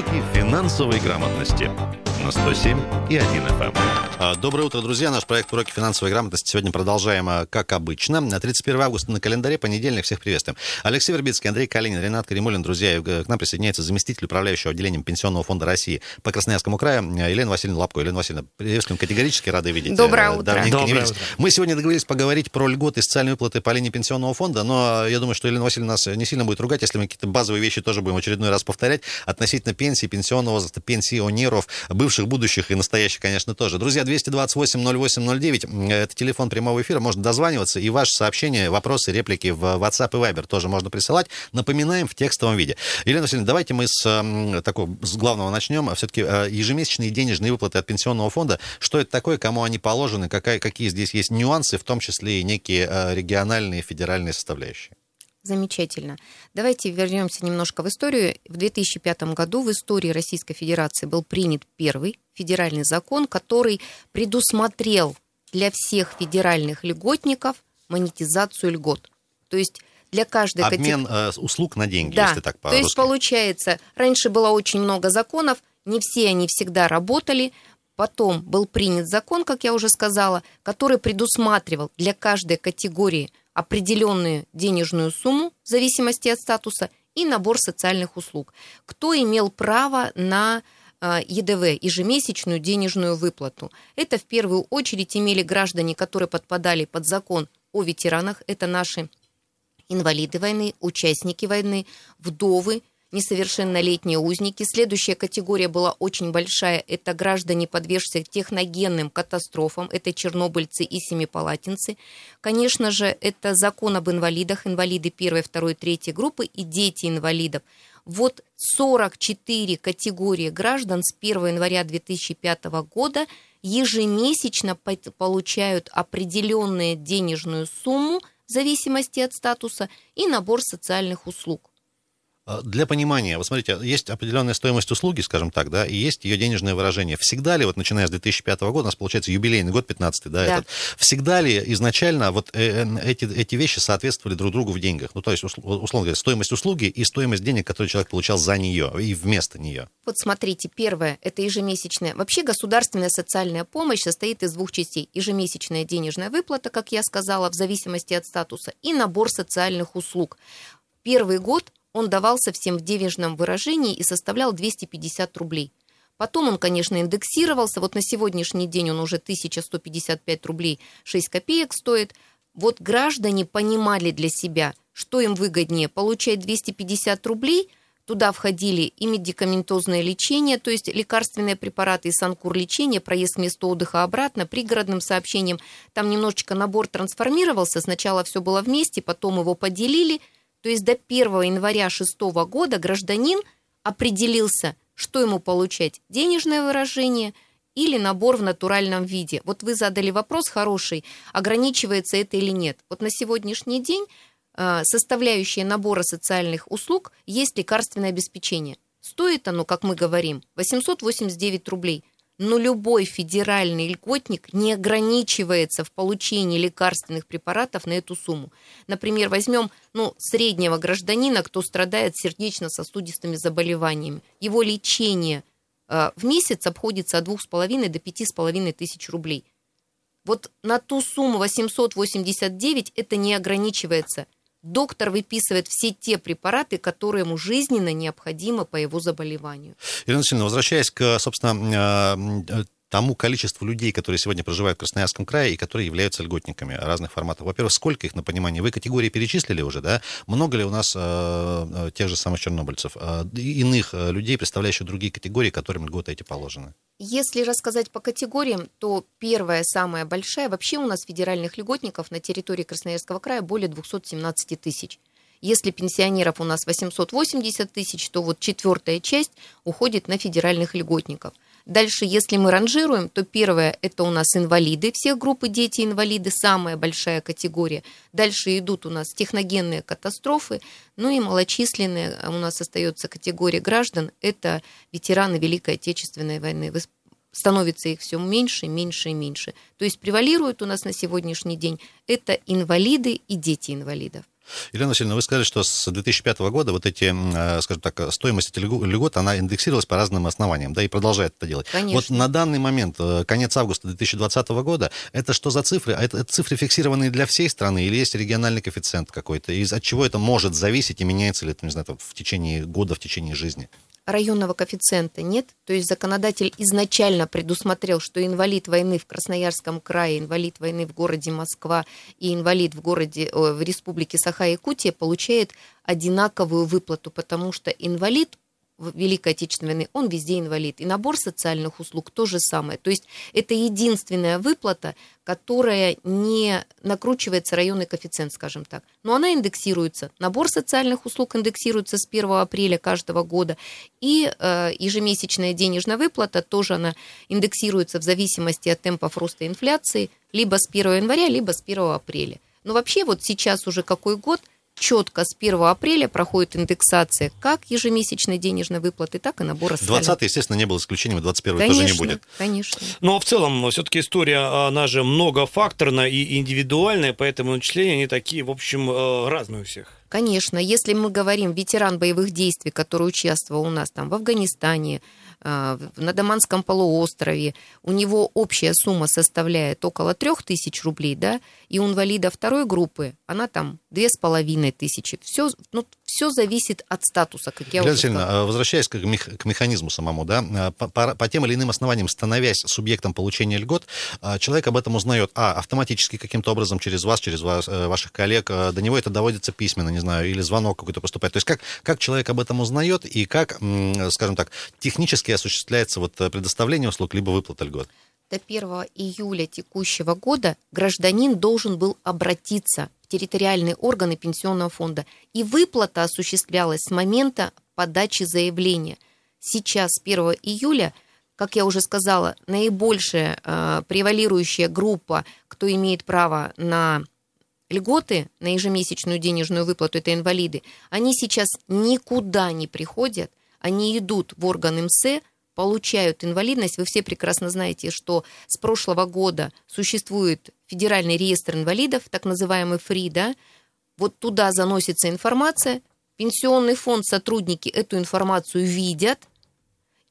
Уроки финансовой грамотности на 107 и 1 FM. А, доброе утро, друзья. Наш проект «Уроки финансовой грамотности» сегодня продолжаем, а, как обычно. 31 августа на календаре, понедельник. Всех приветствуем. Алексей Вербицкий, Андрей Калинин, Ренат Каримулин. Друзья, э, к нам присоединяется заместитель управляющего отделением Пенсионного фонда России по Красноярскому краю Елена Васильевна Лапко. Елена Васильевна, приветствуем. Категорически рады видеть. Доброе утро. Доброе не утро. Мы сегодня договорились поговорить про льготы и социальные выплаты по линии Пенсионного фонда, но я думаю, что Елена Васильевна нас не сильно будет ругать, если мы какие-то базовые вещи тоже будем очередной раз повторять относительно пенсии, пенсионного возраста, пенсионеров, бывших, будущих и настоящих, конечно, тоже. Друзья, 228 0809. Это телефон прямого эфира. Можно дозваниваться. И ваши сообщения, вопросы, реплики в WhatsApp и Viber тоже можно присылать. Напоминаем в текстовом виде. Елена Васильевна, давайте мы с такого с главного начнем. Все-таки э, ежемесячные денежные выплаты от пенсионного фонда. Что это такое, кому они положены, какая, какие здесь есть нюансы, в том числе и некие э, региональные, федеральные составляющие? Замечательно. Давайте вернемся немножко в историю. В 2005 году в истории Российской Федерации был принят первый федеральный закон, который предусмотрел для всех федеральных льготников монетизацию льгот. То есть для каждой Обмен категории... э, услуг на деньги, да. если так по То есть получается, раньше было очень много законов, не все они всегда работали. Потом был принят закон, как я уже сказала, который предусматривал для каждой категории определенную денежную сумму в зависимости от статуса и набор социальных услуг. Кто имел право на а, ЕДВ, ежемесячную денежную выплату. Это в первую очередь имели граждане, которые подпадали под закон о ветеранах. Это наши инвалиды войны, участники войны, вдовы, несовершеннолетние узники. Следующая категория была очень большая. Это граждане, подвергшиеся техногенным катастрофам. Это чернобыльцы и семипалатинцы. Конечно же, это закон об инвалидах. Инвалиды первой, второй, третьей группы и дети инвалидов. Вот 44 категории граждан с 1 января 2005 года ежемесячно получают определенную денежную сумму в зависимости от статуса и набор социальных услуг. А, для понимания, вот смотрите, есть определенная стоимость услуги, скажем так, да, и есть ее денежное выражение. Всегда ли, вот начиная с 2005 года, у нас получается юбилейный год 15 да, да. Этот, всегда ли изначально вот э, э, эти, эти вещи соответствовали друг другу в деньгах? Ну, то есть, условно говоря, стоимость услуги и стоимость денег, которые человек получал за нее и вместо нее. Вот смотрите, первое, это ежемесячная. Вообще государственная социальная помощь состоит из двух частей. Ежемесячная денежная выплата, как я сказала, в зависимости от статуса, и набор социальных услуг. Первый год он давался всем в денежном выражении и составлял 250 рублей. Потом он, конечно, индексировался. Вот на сегодняшний день он уже 1155 рублей 6 копеек стоит. Вот граждане понимали для себя, что им выгоднее получать 250 рублей – Туда входили и медикаментозное лечение, то есть лекарственные препараты и санкур лечения, проезд места отдыха обратно, пригородным сообщением. Там немножечко набор трансформировался. Сначала все было вместе, потом его поделили – то есть до 1 января 2006 года гражданин определился, что ему получать, денежное выражение или набор в натуральном виде. Вот вы задали вопрос хороший, ограничивается это или нет. Вот на сегодняшний день а, составляющие набора социальных услуг есть лекарственное обеспечение. Стоит оно, как мы говорим, 889 рублей но любой федеральный льготник не ограничивается в получении лекарственных препаратов на эту сумму. Например, возьмем ну, среднего гражданина, кто страдает сердечно-сосудистыми заболеваниями. Его лечение э, в месяц обходится от 2,5 до 5,5 тысяч рублей. Вот на ту сумму 889 это не ограничивается – доктор выписывает все те препараты, которые ему жизненно необходимы по его заболеванию. Ирина Васильевна, возвращаясь к, собственно, э, тому количеству людей, которые сегодня проживают в Красноярском крае и которые являются льготниками разных форматов. Во-первых, сколько их на понимание? Вы категории перечислили уже, да? Много ли у нас э, э тех же самых чернобыльцев, э, иных э, людей, представляющих другие категории, которым льготы эти положены? Если рассказать по категориям, то первая, самая большая, вообще у нас федеральных льготников на территории Красноярского края более 217 тысяч. Если пенсионеров у нас 880 тысяч, то вот четвертая часть уходит на федеральных льготников – Дальше, если мы ранжируем, то первое – это у нас инвалиды, всех группы дети-инвалиды, самая большая категория. Дальше идут у нас техногенные катастрофы, ну и малочисленная у нас остается категория граждан – это ветераны Великой Отечественной войны. Становится их все меньше, меньше и меньше. То есть превалируют у нас на сегодняшний день это инвалиды и дети инвалидов. Елена Васильевна, вы сказали, что с 2005 года вот эти, э, скажем так, стоимость этих льгот, она индексировалась по разным основаниям, да, и продолжает это делать. Конечно. Вот на данный момент, э, конец августа 2020 года, это что за цифры? А это, это цифры фиксированные для всей страны или есть региональный коэффициент какой-то? Из от чего это может зависеть и меняется ли это, не знаю, в течение года, в течение жизни? Районного коэффициента нет. То есть законодатель изначально предусмотрел, что инвалид войны в Красноярском крае, инвалид войны в городе Москва и инвалид в городе в республике Саха-Якутия получает одинаковую выплату, потому что инвалид Великой Отечественной войны, он везде инвалид. И набор социальных услуг то же самое. То есть это единственная выплата, которая не накручивается районный коэффициент, скажем так. Но она индексируется. Набор социальных услуг индексируется с 1 апреля каждого года. И э, ежемесячная денежная выплата тоже она индексируется в зависимости от темпов роста инфляции либо с 1 января, либо с 1 апреля. Но вообще вот сейчас уже какой год – четко с 1 апреля проходит индексация как ежемесячной денежной выплаты, так и набора 20 естественно, не было исключением, 21 тоже не будет. Конечно. Но в целом, все-таки история, она же многофакторная и индивидуальная, поэтому начисления они такие, в общем, э, разные у всех. Конечно, если мы говорим ветеран боевых действий, который участвовал у нас там в Афганистане, а, на Даманском полуострове, у него общая сумма составляет около трех тысяч рублей, да, и у инвалида второй группы она там две с половиной тысячи. Все, ну, все зависит от статуса, как я Елена уже сказала. А, возвращаясь к, мех, к механизму самому, да, а, по, по, по тем или иным основаниям, становясь субъектом получения льгот, человек об этом узнает, а, автоматически каким-то образом через вас, через вас, э, ваших коллег, до него это доводится письменно, не знаю, или звонок какой-то поступает. То есть как, как человек об этом узнает и как, скажем так, технически осуществляется вот э, предоставление услуг, либо выплата льгот? До 1 июля текущего года гражданин должен был обратиться территориальные органы пенсионного фонда, и выплата осуществлялась с момента подачи заявления. Сейчас, 1 июля, как я уже сказала, наибольшая э, превалирующая группа, кто имеет право на льготы, на ежемесячную денежную выплату, это инвалиды, они сейчас никуда не приходят, они идут в орган МС, получают инвалидность. Вы все прекрасно знаете, что с прошлого года существует федеральный реестр инвалидов, так называемый ФРИ, да? Вот туда заносится информация, пенсионный фонд, сотрудники эту информацию видят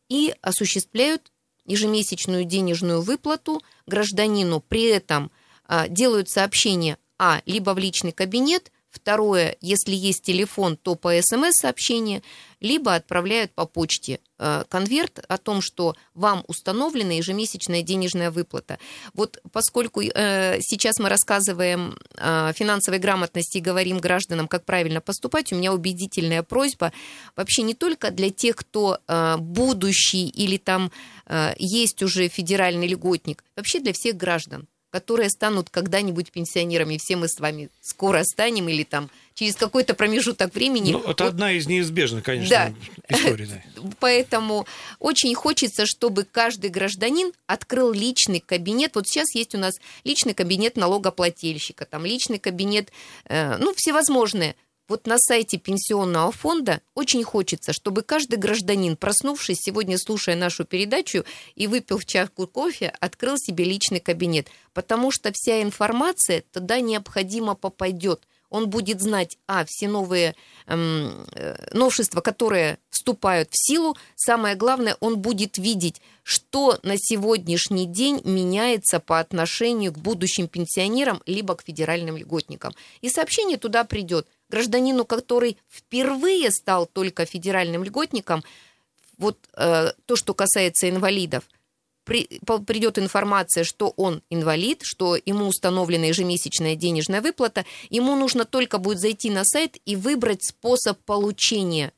и осуществляют ежемесячную денежную выплату гражданину. При этом а, делают сообщение, а, либо в личный кабинет – Второе, если есть телефон, то по смс-сообщение, либо отправляют по почте э, конверт о том, что вам установлена ежемесячная денежная выплата. Вот поскольку э, сейчас мы рассказываем о финансовой грамотности и говорим гражданам, как правильно поступать, у меня убедительная просьба вообще не только для тех, кто э, будущий или там есть уже федеральный льготник, вообще для всех граждан которые станут когда-нибудь пенсионерами. Все мы с вами скоро станем или там через какой-то промежуток времени. Ну, это вот, одна из неизбежных, конечно, да. историй. Да. Поэтому очень хочется, чтобы каждый гражданин открыл личный кабинет. Вот сейчас есть у нас личный кабинет налогоплательщика, там личный кабинет, э, ну, всевозможные вот на сайте пенсионного фонда очень хочется, чтобы каждый гражданин, проснувшись сегодня, слушая нашу передачу и выпил чашку кофе, открыл себе личный кабинет, потому что вся информация туда необходимо попадет. Он будет знать, а, все новые эм, э, новшества, которые вступают в силу. Самое главное, он будет видеть, что на сегодняшний день меняется по отношению к будущим пенсионерам либо к федеральным льготникам. И сообщение туда придет – гражданину, который впервые стал только федеральным льготником, вот э, то, что касается инвалидов, при, придет информация, что он инвалид, что ему установлена ежемесячная денежная выплата, ему нужно только будет зайти на сайт и выбрать способ получения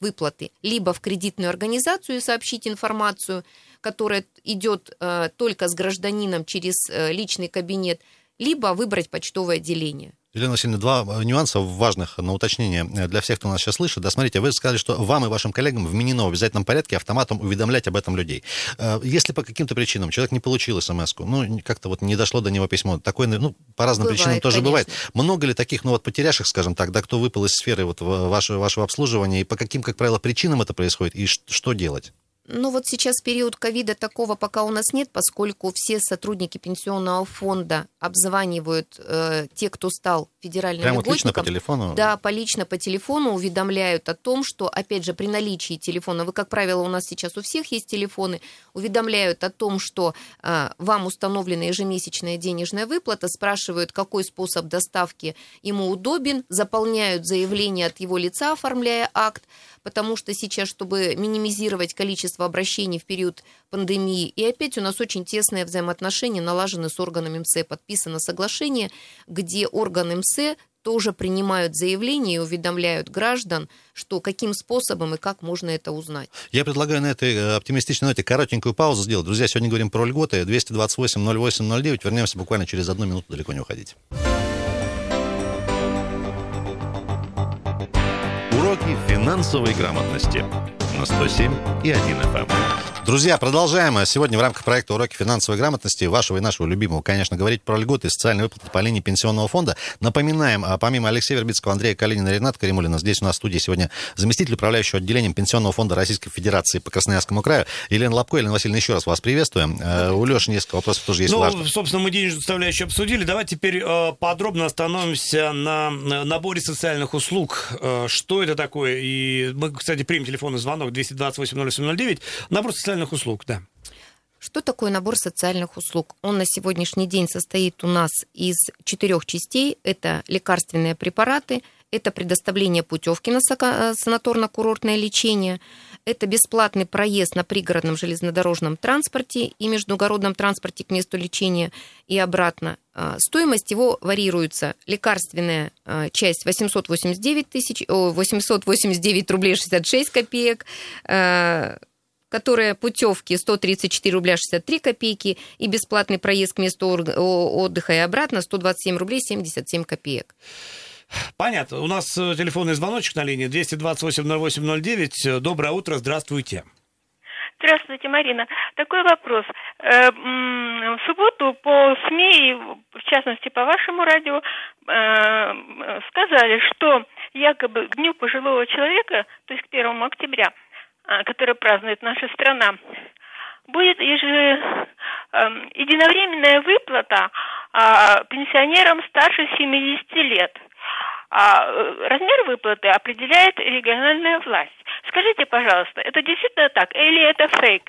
выплаты. Либо в кредитную организацию сообщить информацию, которая идет э, только с гражданином через э, личный кабинет, либо выбрать почтовое отделение. Елена Васильевна, два э, нюанса важных на уточнение э, для всех, кто нас сейчас слышит. Да, смотрите, вы сказали, что вам и вашим коллегам вменено в обязательном порядке автоматом уведомлять об этом людей. Э, если по каким-то причинам человек не получил смс ну, как-то вот не дошло до него письмо, такое, ну, по разным бывает, причинам тоже конечно. бывает. Много ли таких, ну, вот потерявших, скажем так, да, кто выпал из сферы вот вашего, вашего обслуживания, и по каким, как правило, причинам это происходит, и что делать? Ну вот сейчас период ковида такого пока у нас нет, поскольку все сотрудники пенсионного фонда обзванивают э, те, кто стал федеральным Прямо вот лично по льготником. телефону? Да, по лично по телефону уведомляют о том, что, опять же, при наличии телефона, вы, как правило, у нас сейчас у всех есть телефоны, уведомляют о том, что э, вам установлена ежемесячная денежная выплата, спрашивают, какой способ доставки ему удобен, заполняют заявление от его лица, оформляя акт, потому что сейчас, чтобы минимизировать количество обращений в период пандемии, и опять у нас очень тесные взаимоотношения налажены с органами МСЭ, подписано соглашение, где органы МСЭ тоже принимают заявления и уведомляют граждан, что каким способом и как можно это узнать. Я предлагаю на этой э, оптимистичной ноте коротенькую паузу сделать. Друзья, сегодня говорим про льготы. 228-08-09. Вернемся буквально через одну минуту, далеко не уходить. Финансовой грамотности на 107 и 1 FM. Друзья, продолжаем. Сегодня в рамках проекта «Уроки финансовой грамотности» вашего и нашего любимого, конечно, говорить про льготы и социальные выплаты по линии пенсионного фонда. Напоминаем, а, помимо Алексея Вербицкого, Андрея Калинина и Рената Каримулина, здесь у нас в студии сегодня заместитель управляющего отделением Пенсионного фонда Российской Федерации по Красноярскому краю Елена Лобко. Елена Васильевна, еще раз вас приветствуем. Э, У Леши несколько вопросов тоже есть ну, важных. собственно, мы денежную составляющую обсудили. Давайте теперь э, подробно остановимся на наборе социальных услуг. Э, что это такое? И мы, кстати, примем телефонный звонок 228-08-09. Набор социальных услуг, да. Что такое набор социальных услуг? Он на сегодняшний день состоит у нас из четырех частей. Это лекарственные препараты, это предоставление путевки на сока- санаторно-курортное лечение, это бесплатный проезд на пригородном железнодорожном транспорте и междугородном транспорте к месту лечения и обратно. А, Стоимость его варьируется. Лекарственная а, часть 889, тысяч, о, 889 рублей 66 копеек, а, которые путевки 134 рубля 63 копейки и бесплатный проезд к месту отдыха и обратно 127 рублей 77 копеек. Понятно. У нас э, телефонный звоночек на линии 228-08-09. Э, Доброе утро, здравствуйте. Здравствуйте, Марина. Такой вопрос. Э, В субботу по СМИ, в частности по вашему радио, сказали, что якобы к Дню пожилого человека, то есть к 1 октября, а, который празднует наша страна, будет еже- эм, единовременная выплата а, пенсионерам старше 70 лет. А э, размер выплаты определяет региональная власть. Скажите, пожалуйста, это действительно так или это фейк?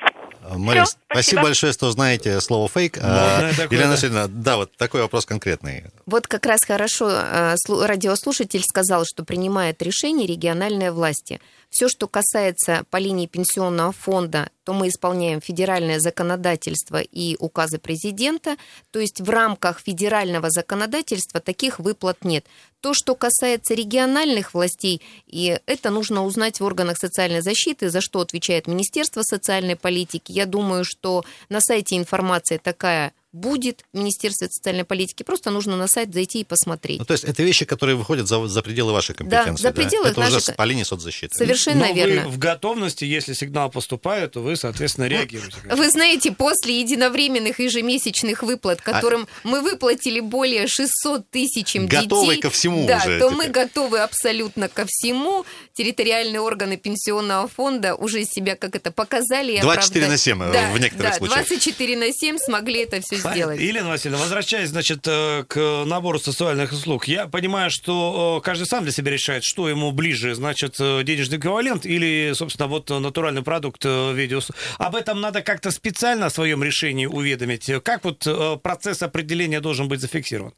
Мария, Всё, спасибо спасибо. большое, что знаете слово «фейк». А, Модное такое, Елена да. Васильевна, да, вот такой вопрос конкретный. Вот как раз хорошо э, слу- радиослушатель сказал, что принимает решение региональные власти. Все, что касается по линии пенсионного фонда, то мы исполняем федеральное законодательство и указы президента. То есть в рамках федерального законодательства таких выплат нет. То, что касается региональных властей, и это нужно узнать в органах социальной защиты, за что отвечает Министерство социальной политики. Я думаю, что на сайте информация такая будет в Министерстве социальной политики. Просто нужно на сайт зайти и посмотреть. Ну, то есть это вещи, которые выходят за, за пределы вашей компетенции. за пределы Это уже нашей ко- по линии соцзащиты. Совершенно Но верно. вы в готовности, если сигнал поступает, то вы, соответственно, реагируете. Вы знаете, после единовременных ежемесячных выплат, которым мы выплатили более 600 тысячам детей... Готовы ко всему да, уже то теперь. мы готовы абсолютно ко всему. Территориальные органы пенсионного фонда уже себя как это показали и 24 на оправдали. 7 э, да, в некоторых да, случаях. 24 на 7 смогли это все. Сделать. Елена Васильевна, возвращаясь, значит, э, к набору социальных услуг, я понимаю, что э, каждый сам для себя решает, что ему ближе, значит, э, денежный эквивалент или, собственно, вот натуральный продукт в виде услуг. Об этом надо как-то специально о своем решении уведомить. Как вот процесс определения должен быть зафиксирован?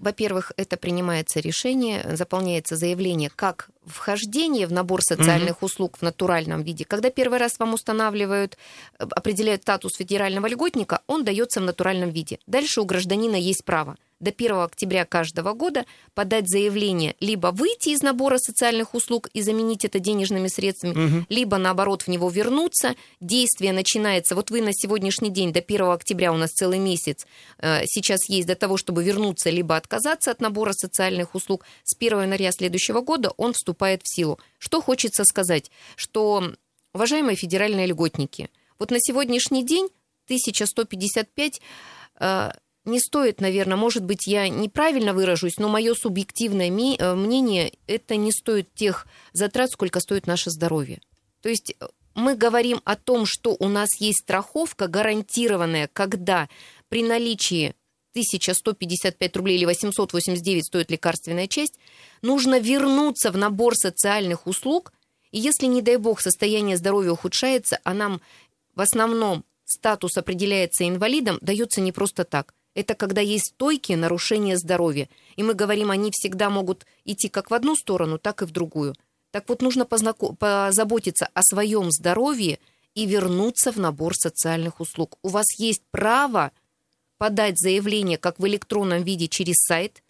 Во-первых, это принимается решение, заполняется заявление как вхождение в набор социальных услуг в натуральном виде. Когда первый раз вам устанавливают, э, определяют статус федерального льготника, он дается в натуральном виде. Дальше у гражданина есть право до 1 октября каждого года подать заявление либо выйти из набора социальных услуг и заменить это денежными средствами, либо наоборот в него вернуться. Действие начинается, вот вы на сегодняшний день до 1 октября у нас целый месяц э, сейчас есть для того, чтобы вернуться либо отказаться от набора социальных услуг. С 1 января следующего года он вступает в силу. Что хочется сказать, что, уважаемые федеральные льготники, вот на сегодняшний день 1155 э, не стоит, наверное, может быть, я неправильно выражусь, но мое субъективное э, мнение, это не стоит тех затрат, сколько стоит наше здоровье. То есть э, мы говорим о том, что у нас есть страховка гарантированная, когда при наличии 1155 рублей или 889 стоит лекарственная часть, нужно вернуться в набор социальных услуг, и если, не дай бог, состояние здоровья ухудшается, а нам в основном статус определяется инвалидом, дается не просто так. Это когда есть стойкие нарушения здоровья. И мы говорим, они всегда могут идти как в одну сторону, так и в другую. Так вот, нужно познако- позаботиться о своем здоровье и вернуться в набор социальных услуг. У вас есть право подать заявление как в электронном виде через сайт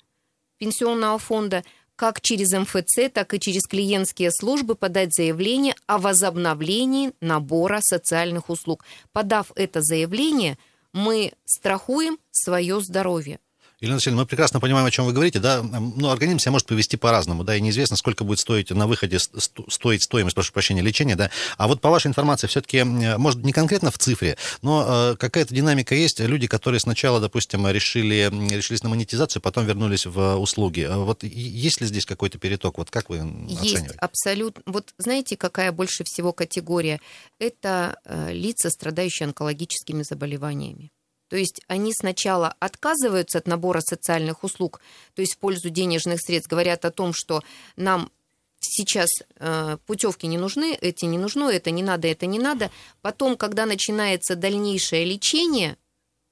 пенсионного фонда, как через МФЦ, так и через клиентские службы подать заявление о возобновлении набора социальных услуг. Подав это заявление, мы страхуем свое здоровье. Елена Васильевна, мы прекрасно понимаем, о чем вы говорите, да, но организм себя может повести по-разному, да, и неизвестно, сколько будет стоить на выходе, стоить стоимость, прошу прощения, лечения, да, а вот по вашей информации все-таки, может, не конкретно в цифре, но э, какая-то динамика есть, люди, которые сначала, допустим, решили, решились на монетизацию, потом вернулись в услуги, а вот есть ли здесь какой-то переток, вот как вы есть, оцениваете? Есть, абсолютно, вот знаете, какая больше всего категория? Это э, лица, страдающие онкологическими заболеваниями. То есть они сначала отказываются от набора социальных услуг, то есть в пользу денежных средств, говорят о том, что нам сейчас э, путевки не нужны, эти не нужны, это не надо, это не надо. Потом, когда начинается дальнейшее лечение,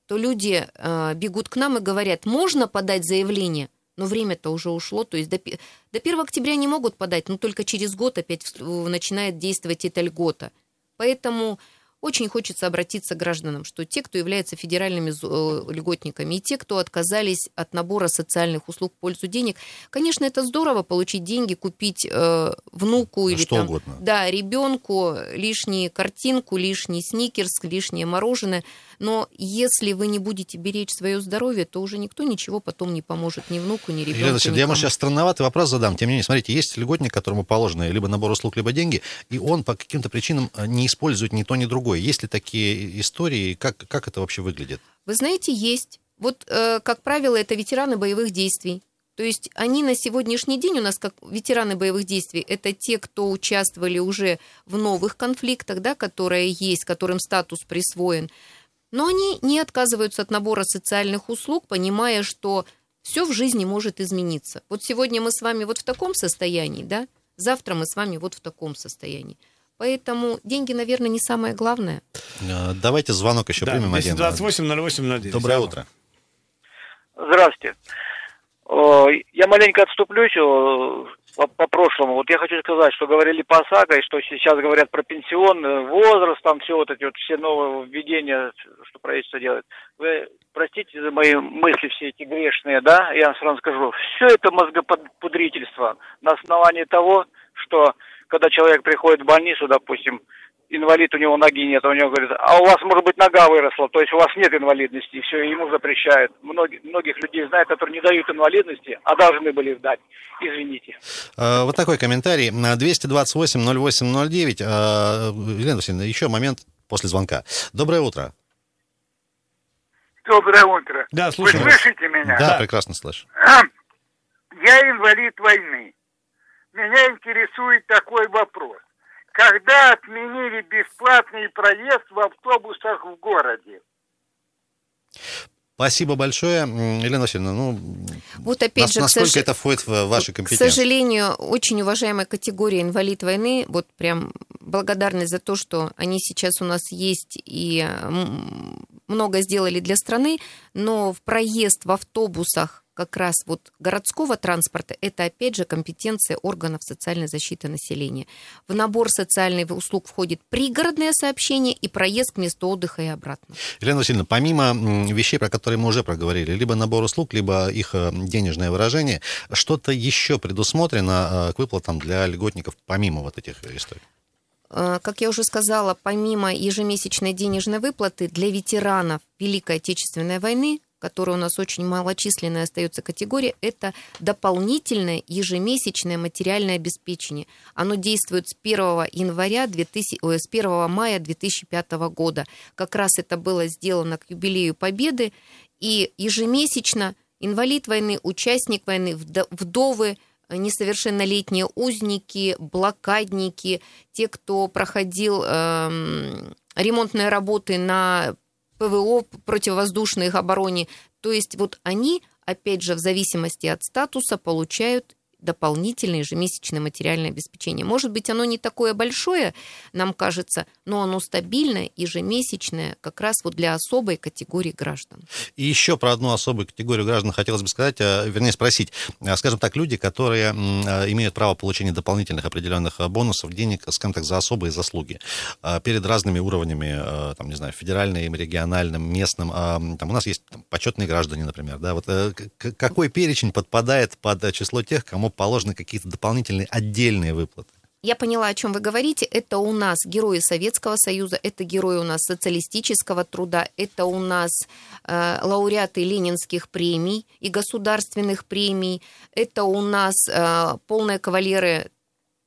то люди э, бегут к нам и говорят, можно подать заявление, но время-то уже ушло, то есть до, до 1 октября не могут подать, но только через год опять начинает действовать эта льгота. Поэтому очень хочется обратиться к гражданам, что те, кто являются федеральными э, льготниками, и те, кто отказались от набора социальных услуг в пользу денег, конечно, это здорово получить деньги, купить э, внуку или что там, угодно. да, ребенку лишнюю картинку, лишний сникерс, лишнее мороженое. Но если вы не будете беречь свое здоровье, то уже никто ничего потом не поможет ни внуку, ни ребенку. Елена я, может, сейчас странноватый вопрос задам. Тем не менее, смотрите, есть льготник, которому положено либо набор услуг, либо деньги, и он по каким-то причинам э, не использует ни то, ни другое. Есть ли такие истории? Как, как это вообще выглядит? Вы знаете, есть. Вот, э, как правило, это ветераны боевых действий. То есть они на сегодняшний день у нас, как ветераны боевых действий, это те, кто участвовали уже в новых конфликтах, да, которые есть, которым статус присвоен. Но они не отказываются от набора социальных услуг, понимая, что все в жизни может измениться. Вот сегодня мы с вами вот в таком состоянии, да, завтра мы с вами вот в таком состоянии. Поэтому деньги, наверное, не самое главное. Э, давайте звонок еще да, примем 228 08 Доброе утро. Здравствуйте. Я маленько отступлюсь по, по прошлому. Вот я хочу сказать, что говорили по ОСАГО, и что сейчас говорят про пенсионный возраст, там все вот эти вот все новые введения, что правительство делает. Вы простите за мои мысли все эти грешные, да, я вам сразу скажу. Все это мозгопудрительство на основании того, что когда человек приходит в больницу, допустим, инвалид, у него ноги нет, у него говорит, а у вас, может быть, нога выросла, то есть у вас нет инвалидности, и все, ему запрещают. Многих, многих людей знают, которые не дают инвалидности, а должны были дать. Извините. А, вот такой комментарий. 228-08-09. А, Елена Васильевна, еще момент после звонка. Доброе утро. Доброе утро. Да, слушаю Вы слышите меня? Да, да, прекрасно слышу. Я инвалид войны. Меня интересует такой вопрос когда отменили бесплатный проезд в автобусах в городе. Спасибо большое, Елена Васильевна. Ну, вот опять же, насколько сож... это входит в ваши компетенции? К сожалению, очень уважаемая категория инвалид войны, вот прям благодарность за то, что они сейчас у нас есть и много сделали для страны, но в проезд в автобусах как раз вот городского транспорта, это опять же компетенция органов социальной защиты населения. В набор социальных услуг входит пригородное сообщение и проезд к месту отдыха и обратно. Елена Васильевна, помимо вещей, про которые мы уже проговорили, либо набор услуг, либо их э, денежное выражение, что-то еще предусмотрено э, к выплатам для льготников, помимо вот этих историй? Э, как я уже сказала, помимо ежемесячной денежной выплаты для ветеранов Великой Отечественной войны которая у нас очень малочисленная остается категория, это дополнительное ежемесячное материальное обеспечение. Оно действует с 1 января 2000, ой, с 1 мая 2005 года. Как раз это было сделано к юбилею Победы, и ежемесячно инвалид войны, участник войны, вдовы, несовершеннолетние узники, блокадники, те, кто проходил эм, ремонтные работы на ПВО, противовоздушной обороне. То есть вот они, опять же, в зависимости от статуса, получают дополнительное ежемесячное материальное обеспечение. Может быть, оно не такое большое, нам кажется, но оно стабильное, ежемесячное, как раз вот для особой категории граждан. И еще про одну особую категорию граждан хотелось бы сказать, а, вернее спросить. А, скажем так, люди, которые а, имеют право получения дополнительных определенных бонусов, денег, скажем так, за особые заслуги перед разными уровнями, там, не знаю, федеральным, региональным, местным. Там у нас есть там, почетные граждане, например. Да? Вот, э, какой перечень подпадает под число тех, кому ему положены какие-то дополнительные отдельные выплаты. Я поняла, о чем вы говорите. Это у нас герои Советского Союза, это герои у нас социалистического труда, это у нас э, лауреаты ленинских премий и государственных премий, это у нас э, полные кавалеры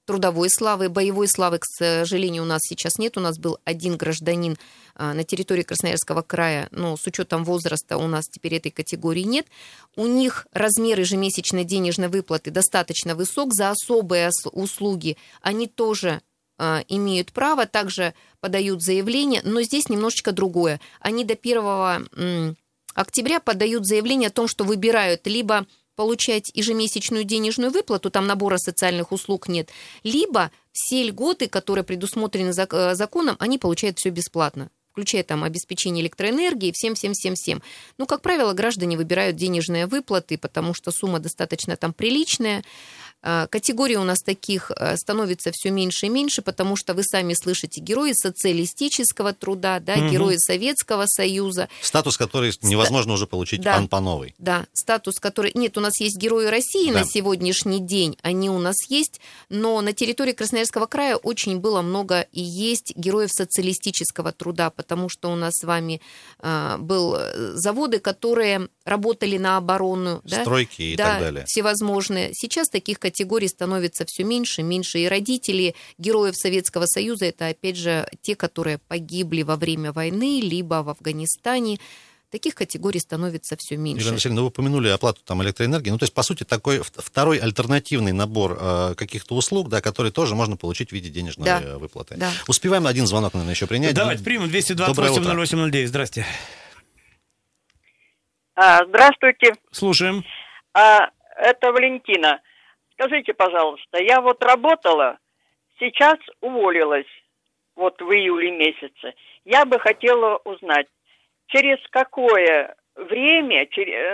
трудовой славы, боевой славы, к сожалению, у нас сейчас нет. У нас был один гражданин а, на территории Красноярского края, но с учетом возраста у нас теперь этой категории нет. У них размер ежемесячной денежной выплаты достаточно высок. За особые услуги они тоже а, имеют право, также подают заявление, но здесь немножечко другое. Они до 1 октября подают заявление о том, что выбирают либо получать ежемесячную денежную выплату, там набора социальных услуг нет, либо все льготы, которые предусмотрены э, законом, они получают все бесплатно включая там обеспечение электроэнергии, всем-всем-всем-всем. Ну, как правило, граждане выбирают денежные выплаты, потому что сумма достаточно там приличная. А, категории у нас таких э, становится все меньше и меньше, потому что вы сами слышите герои социалистического труда, да, угу. герои Советского Союза. Статус, который невозможно уже получить да, по новой. Да, статус, который... Нет, у нас есть герои России да. на сегодняшний день, они у нас есть, но на территории Красноярского края очень было много и есть героев социалистического труда, потому что у нас с вами э, был э, заводы, которые работали на оборону. Стройки да? и да, так далее. всевозможные. Сейчас таких категорий становится все меньше, меньше. И родители героев Советского Союза, это, опять же, те, которые погибли во время войны, либо в Афганистане, таких категорий становится все меньше. Елена Васильевна, вы упомянули оплату там, электроэнергии. Ну, то есть, по сути, такой второй альтернативный набор э, каких-то услуг, да, которые тоже можно получить в виде денежной да. Э, выплаты. Да. Успеваем один звонок, наверное, еще принять. Давайте примем 228 0809. Здрасте. А, здравствуйте. Слушаем. А, это Валентина. Скажите, пожалуйста, я вот работала, сейчас уволилась, вот в июле месяце. Я бы хотела узнать, через какое время,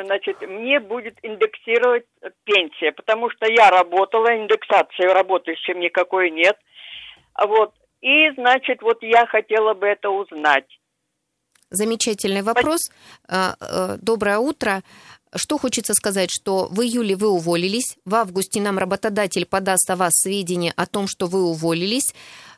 значит, мне будет индексировать пенсия, потому что я работала, индексации работающей никакой нет. Вот. И, значит, вот я хотела бы это узнать. Замечательный вопрос. А, э, доброе утро. Что хочется сказать, что в июле вы уволились, в августе нам работодатель подаст о вас сведения о том, что вы уволились,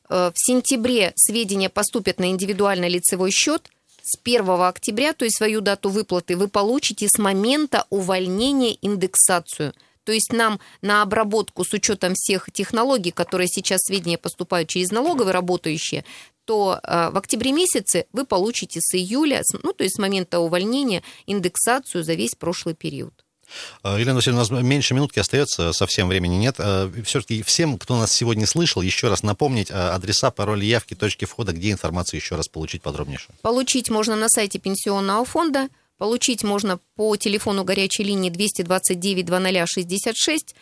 э, в сентябре сведения поступят на индивидуальный лицевой счет, с 1 октября, то есть свою дату выплаты, вы получите с момента увольнения индексацию. То есть нам на обработку с учетом всех технологий, которые сейчас сведения поступают через налоговые работающие, то э, в октябре месяце вы получите с июля, ну, то есть с момента увольнения, индексацию за весь прошлый период. Э, Елена Васильевна, у нас меньше минутки остается, совсем времени нет. Э, Все-таки всем, кто нас сегодня слышал, еще раз напомнить адреса, пароли, явки, точки входа, где информацию еще раз получить подробнейше. Получить можно на сайте Пенсионного фонда, получить можно по телефону горячей линии 229 2066,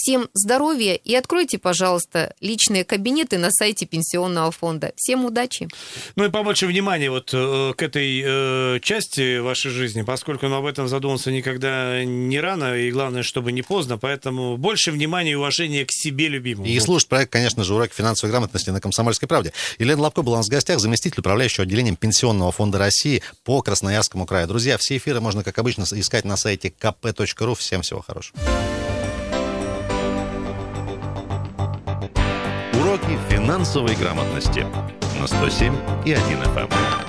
Всем здоровья и откройте, пожалуйста, личные кабинеты на сайте Пенсионного фонда. Всем удачи. Ну и побольше внимания вот э, к этой э, части вашей жизни, поскольку ну, об этом задумался никогда не рано, и главное, чтобы не поздно, поэтому больше внимания и уважения к себе любимому. И слушать проект, конечно же, «Уроки финансовой грамотности» на «Комсомольской правде». Елена Лобко была у нас в гостях, заместитель управляющего отделением Пенсионного фонда России по Красноярскому краю. Друзья, все эфиры можно, как обычно, искать на сайте kp.ru. Всем всего хорошего. Финансовой грамотности на 107 и 1 FM.